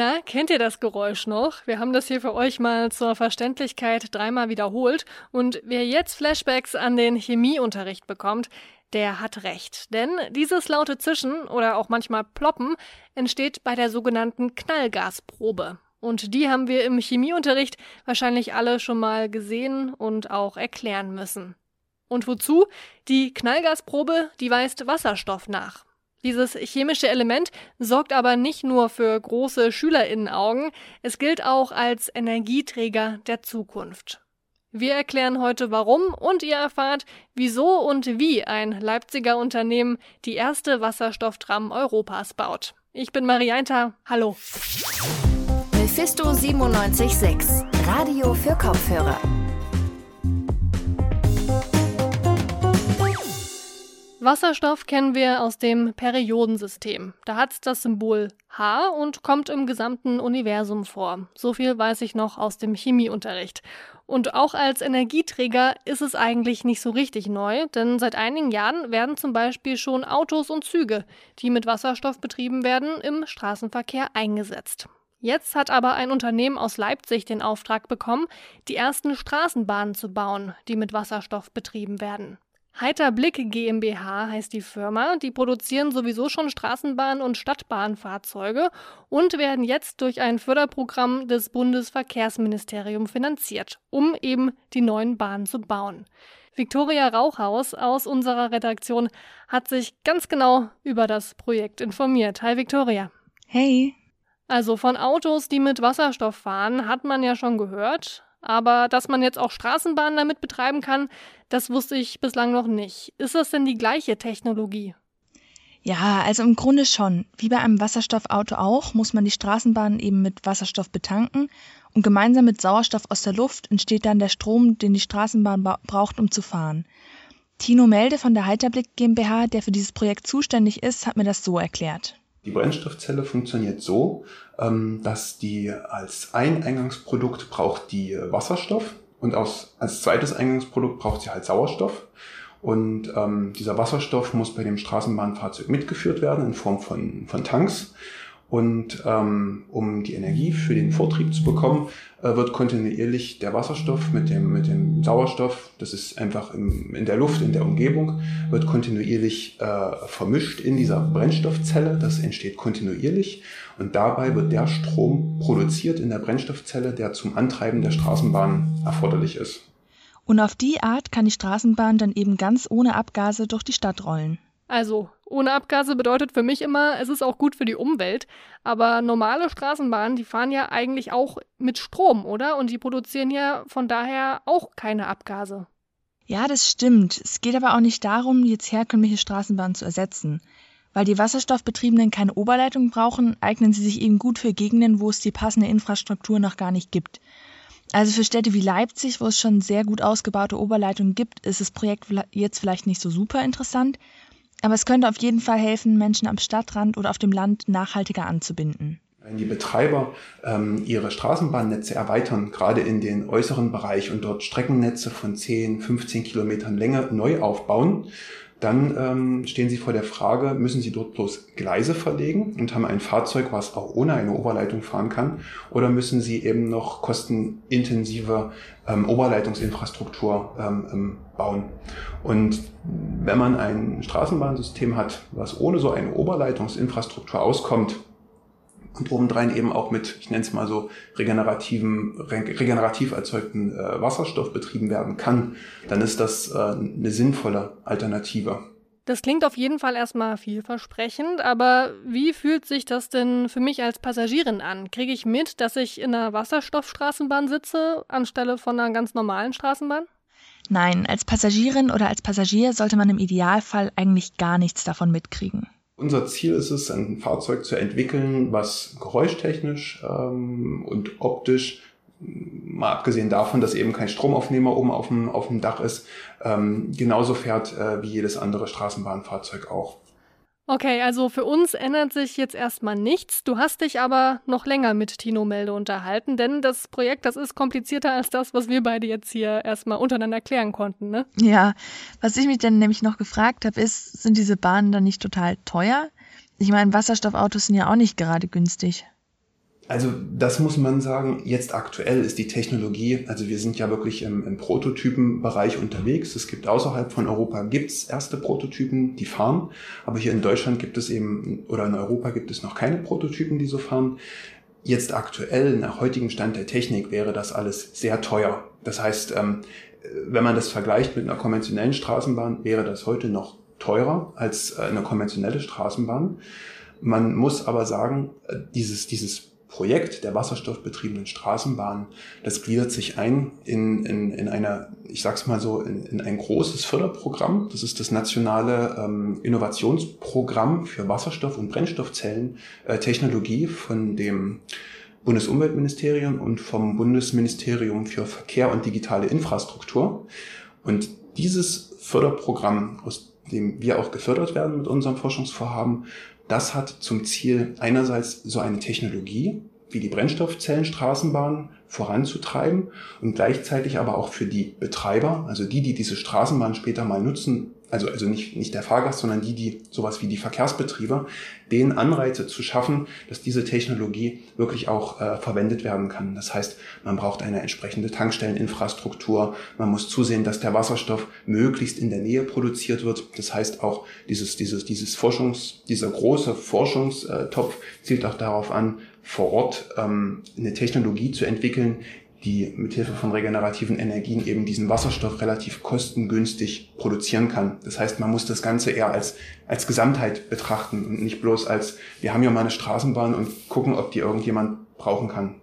Na, kennt ihr das Geräusch noch? Wir haben das hier für euch mal zur Verständlichkeit dreimal wiederholt. Und wer jetzt Flashbacks an den Chemieunterricht bekommt, der hat recht. Denn dieses laute Zischen oder auch manchmal Ploppen entsteht bei der sogenannten Knallgasprobe. Und die haben wir im Chemieunterricht wahrscheinlich alle schon mal gesehen und auch erklären müssen. Und wozu? Die Knallgasprobe, die weist Wasserstoff nach. Dieses chemische Element sorgt aber nicht nur für große Schülerinnenaugen, es gilt auch als Energieträger der Zukunft. Wir erklären heute warum und ihr erfahrt, wieso und wie ein Leipziger Unternehmen die erste Wasserstofftram Europas baut. Ich bin Marianta, hallo. Mephisto 976, Radio für Kopfhörer. Wasserstoff kennen wir aus dem Periodensystem. Da hat es das Symbol H und kommt im gesamten Universum vor. So viel weiß ich noch aus dem Chemieunterricht. Und auch als Energieträger ist es eigentlich nicht so richtig neu, denn seit einigen Jahren werden zum Beispiel schon Autos und Züge, die mit Wasserstoff betrieben werden, im Straßenverkehr eingesetzt. Jetzt hat aber ein Unternehmen aus Leipzig den Auftrag bekommen, die ersten Straßenbahnen zu bauen, die mit Wasserstoff betrieben werden. Heiter Blick GmbH heißt die Firma. Die produzieren sowieso schon Straßenbahn- und Stadtbahnfahrzeuge und werden jetzt durch ein Förderprogramm des Bundesverkehrsministeriums finanziert, um eben die neuen Bahnen zu bauen. Viktoria Rauchhaus aus unserer Redaktion hat sich ganz genau über das Projekt informiert. Hi Viktoria. Hey. Also von Autos, die mit Wasserstoff fahren, hat man ja schon gehört. Aber dass man jetzt auch Straßenbahnen damit betreiben kann, das wusste ich bislang noch nicht. Ist das denn die gleiche Technologie? Ja, also im Grunde schon. Wie bei einem Wasserstoffauto auch, muss man die Straßenbahnen eben mit Wasserstoff betanken und gemeinsam mit Sauerstoff aus der Luft entsteht dann der Strom, den die Straßenbahn braucht, um zu fahren. Tino Melde von der Heiterblick GmbH, der für dieses Projekt zuständig ist, hat mir das so erklärt. Die Brennstoffzelle funktioniert so, ähm, dass die als ein Eingangsprodukt braucht die Wasserstoff und als, als zweites Eingangsprodukt braucht sie halt Sauerstoff. Und ähm, dieser Wasserstoff muss bei dem Straßenbahnfahrzeug mitgeführt werden in Form von, von Tanks. Und ähm, um die Energie für den Vortrieb zu bekommen, äh, wird kontinuierlich der Wasserstoff mit dem, mit dem Sauerstoff, das ist einfach im, in der Luft, in der Umgebung, wird kontinuierlich äh, vermischt in dieser Brennstoffzelle. Das entsteht kontinuierlich. Und dabei wird der Strom produziert in der Brennstoffzelle, der zum Antreiben der Straßenbahn erforderlich ist. Und auf die Art kann die Straßenbahn dann eben ganz ohne Abgase durch die Stadt rollen. Also, ohne Abgase bedeutet für mich immer, es ist auch gut für die Umwelt. Aber normale Straßenbahnen, die fahren ja eigentlich auch mit Strom, oder? Und die produzieren ja von daher auch keine Abgase. Ja, das stimmt. Es geht aber auch nicht darum, jetzt herkömmliche Straßenbahnen zu ersetzen. Weil die Wasserstoffbetriebenen keine Oberleitung brauchen, eignen sie sich eben gut für Gegenden, wo es die passende Infrastruktur noch gar nicht gibt. Also für Städte wie Leipzig, wo es schon sehr gut ausgebaute Oberleitungen gibt, ist das Projekt jetzt vielleicht nicht so super interessant, aber es könnte auf jeden Fall helfen, Menschen am Stadtrand oder auf dem Land nachhaltiger anzubinden. Wenn die Betreiber ähm, ihre Straßenbahnnetze erweitern, gerade in den äußeren Bereich und dort Streckennetze von 10, 15 Kilometern Länge neu aufbauen, dann ähm, stehen sie vor der Frage, müssen sie dort bloß Gleise verlegen und haben ein Fahrzeug, was auch ohne eine Oberleitung fahren kann, oder müssen sie eben noch kostenintensive ähm, Oberleitungsinfrastruktur ähm, ähm bauen. Und wenn man ein Straßenbahnsystem hat, was ohne so eine Oberleitungsinfrastruktur auskommt, und obendrein eben auch mit, ich nenne es mal so, regenerativen, regenerativ erzeugten äh, Wasserstoff betrieben werden kann, dann ist das äh, eine sinnvolle Alternative. Das klingt auf jeden Fall erstmal vielversprechend, aber wie fühlt sich das denn für mich als Passagierin an? Kriege ich mit, dass ich in einer Wasserstoffstraßenbahn sitze, anstelle von einer ganz normalen Straßenbahn? Nein, als Passagierin oder als Passagier sollte man im Idealfall eigentlich gar nichts davon mitkriegen. Unser Ziel ist es, ein Fahrzeug zu entwickeln, was geräuschtechnisch ähm, und optisch, mal abgesehen davon, dass eben kein Stromaufnehmer oben auf dem, auf dem Dach ist, ähm, genauso fährt äh, wie jedes andere Straßenbahnfahrzeug auch. Okay, also für uns ändert sich jetzt erstmal nichts. Du hast dich aber noch länger mit Tino Melde unterhalten, denn das Projekt, das ist komplizierter als das, was wir beide jetzt hier erstmal untereinander klären konnten, ne? Ja, was ich mich dann nämlich noch gefragt habe, ist, sind diese Bahnen dann nicht total teuer? Ich meine, Wasserstoffautos sind ja auch nicht gerade günstig. Also das muss man sagen, jetzt aktuell ist die Technologie, also wir sind ja wirklich im, im Prototypenbereich unterwegs. Es gibt außerhalb von Europa gibt's erste Prototypen, die fahren, aber hier in Deutschland gibt es eben, oder in Europa gibt es noch keine Prototypen, die so fahren. Jetzt aktuell, nach heutigem Stand der Technik, wäre das alles sehr teuer. Das heißt, ähm, wenn man das vergleicht mit einer konventionellen Straßenbahn, wäre das heute noch teurer als äh, eine konventionelle Straßenbahn. Man muss aber sagen, äh, dieses, dieses Projekt der wasserstoffbetriebenen Straßenbahn, das gliedert sich ein in, in, in einer, ich sag's mal so, in, in ein großes Förderprogramm. Das ist das nationale ähm, Innovationsprogramm für Wasserstoff- und Brennstoffzellentechnologie äh, von dem Bundesumweltministerium und vom Bundesministerium für Verkehr und digitale Infrastruktur. Und dieses Förderprogramm, aus dem wir auch gefördert werden mit unserem Forschungsvorhaben, das hat zum Ziel, einerseits so eine Technologie wie die Brennstoffzellenstraßenbahn voranzutreiben und gleichzeitig aber auch für die Betreiber, also die, die diese Straßenbahn später mal nutzen, also, also nicht, nicht der Fahrgast, sondern die, die sowas wie die Verkehrsbetriebe, denen Anreize zu schaffen, dass diese Technologie wirklich auch äh, verwendet werden kann. Das heißt, man braucht eine entsprechende Tankstelleninfrastruktur, man muss zusehen, dass der Wasserstoff möglichst in der Nähe produziert wird. Das heißt auch dieses, dieses, dieses Forschungs, dieser große Forschungstopf zielt auch darauf an, vor Ort ähm, eine Technologie zu entwickeln, die mithilfe von regenerativen Energien eben diesen Wasserstoff relativ kostengünstig produzieren kann. Das heißt, man muss das Ganze eher als, als Gesamtheit betrachten und nicht bloß als, wir haben ja mal eine Straßenbahn und gucken, ob die irgendjemand brauchen kann.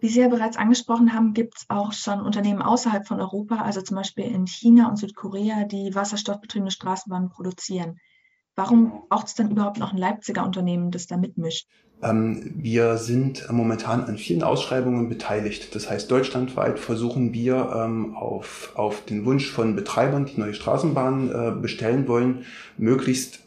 Wie Sie ja bereits angesprochen haben, gibt es auch schon Unternehmen außerhalb von Europa, also zum Beispiel in China und Südkorea, die wasserstoffbetriebene Straßenbahnen produzieren. Warum braucht es denn überhaupt noch ein Leipziger Unternehmen, das da mitmischt? Ähm, wir sind momentan an vielen Ausschreibungen beteiligt. Das heißt, deutschlandweit versuchen wir ähm, auf, auf den Wunsch von Betreibern, die neue Straßenbahnen äh, bestellen wollen, möglichst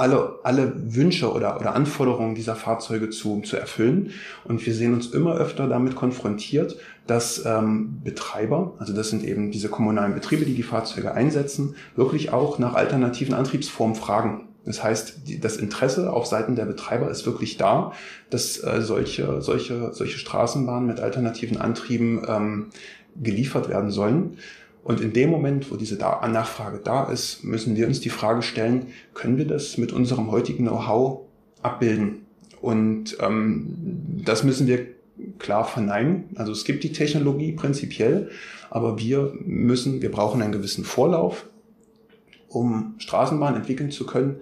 alle, alle Wünsche oder, oder Anforderungen dieser Fahrzeuge zu, zu erfüllen. Und wir sehen uns immer öfter damit konfrontiert, dass ähm, Betreiber, also das sind eben diese kommunalen Betriebe, die die Fahrzeuge einsetzen, wirklich auch nach alternativen Antriebsformen fragen. Das heißt, die, das Interesse auf Seiten der Betreiber ist wirklich da, dass äh, solche, solche, solche Straßenbahnen mit alternativen Antrieben ähm, geliefert werden sollen. Und in dem Moment, wo diese Nachfrage da ist, müssen wir uns die Frage stellen, können wir das mit unserem heutigen Know-how abbilden? Und ähm, das müssen wir klar verneinen. Also es gibt die Technologie prinzipiell, aber wir müssen, wir brauchen einen gewissen Vorlauf, um Straßenbahnen entwickeln zu können,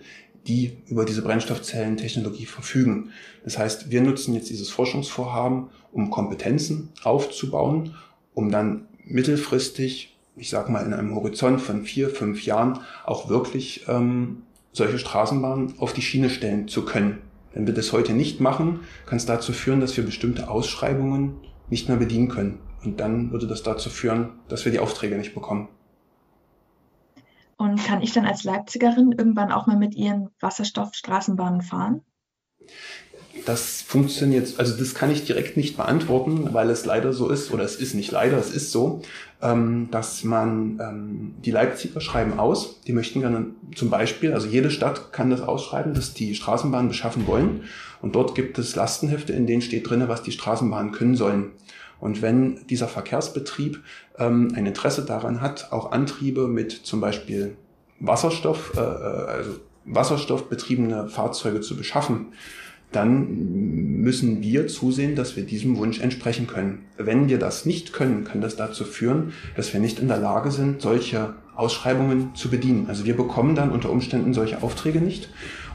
die über diese Brennstoffzellentechnologie verfügen. Das heißt, wir nutzen jetzt dieses Forschungsvorhaben, um Kompetenzen aufzubauen, um dann mittelfristig ich sage mal, in einem Horizont von vier, fünf Jahren auch wirklich ähm, solche Straßenbahnen auf die Schiene stellen zu können. Wenn wir das heute nicht machen, kann es dazu führen, dass wir bestimmte Ausschreibungen nicht mehr bedienen können. Und dann würde das dazu führen, dass wir die Aufträge nicht bekommen. Und kann ich dann als Leipzigerin irgendwann auch mal mit Ihren Wasserstoffstraßenbahnen fahren? Das funktioniert, also das kann ich direkt nicht beantworten, weil es leider so ist, oder es ist nicht leider, es ist so, ähm, dass man, ähm, die Leipziger schreiben aus, die möchten gerne zum Beispiel, also jede Stadt kann das ausschreiben, dass die Straßenbahnen beschaffen wollen. Und dort gibt es Lastenhefte, in denen steht drinne, was die Straßenbahnen können sollen. Und wenn dieser Verkehrsbetrieb ähm, ein Interesse daran hat, auch Antriebe mit zum Beispiel Wasserstoff, äh, äh also wasserstoffbetriebene Fahrzeuge zu beschaffen, dann müssen wir zusehen, dass wir diesem Wunsch entsprechen können. Wenn wir das nicht können, kann das dazu führen, dass wir nicht in der Lage sind, solche Ausschreibungen zu bedienen. Also wir bekommen dann unter Umständen solche Aufträge nicht.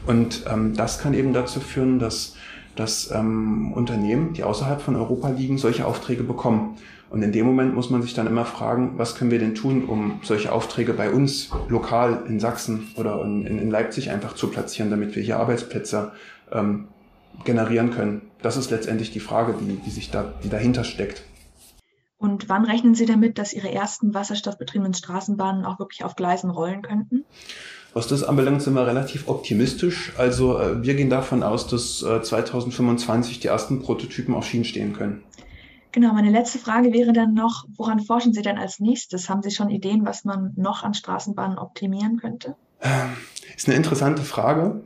Und ähm, das kann eben dazu führen, dass, dass ähm, Unternehmen, die außerhalb von Europa liegen, solche Aufträge bekommen. Und in dem Moment muss man sich dann immer fragen, was können wir denn tun, um solche Aufträge bei uns lokal in Sachsen oder in, in Leipzig einfach zu platzieren, damit wir hier Arbeitsplätze ähm, generieren können. Das ist letztendlich die Frage, die, die sich da, die dahinter steckt. Und wann rechnen Sie damit, dass Ihre ersten wasserstoffbetriebenen Straßenbahnen auch wirklich auf Gleisen rollen könnten? Was das anbelangt, sind wir relativ optimistisch. Also äh, wir gehen davon aus, dass 2025 äh, die ersten Prototypen auf Schienen stehen können. Genau, meine letzte Frage wäre dann noch, woran forschen Sie denn als nächstes? Haben Sie schon Ideen, was man noch an Straßenbahnen optimieren könnte? Ist eine interessante Frage.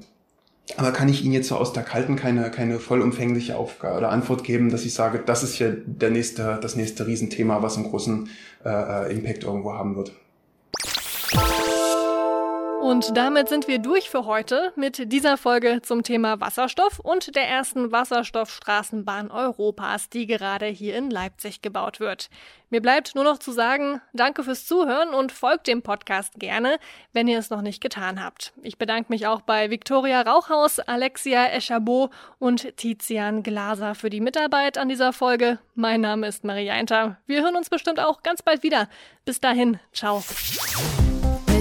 Aber kann ich Ihnen jetzt so aus der Kalten keine, keine vollumfängliche Aufgabe oder Antwort geben, dass ich sage, das ist hier der nächste, das nächste Riesenthema, was einen großen äh, äh Impact irgendwo haben wird. Und damit sind wir durch für heute mit dieser Folge zum Thema Wasserstoff und der ersten Wasserstoffstraßenbahn Europas, die gerade hier in Leipzig gebaut wird. Mir bleibt nur noch zu sagen, danke fürs Zuhören und folgt dem Podcast gerne, wenn ihr es noch nicht getan habt. Ich bedanke mich auch bei Viktoria Rauchhaus, Alexia Eschabot und Tizian Glaser für die Mitarbeit an dieser Folge. Mein Name ist Maria Einter. Wir hören uns bestimmt auch ganz bald wieder. Bis dahin, ciao.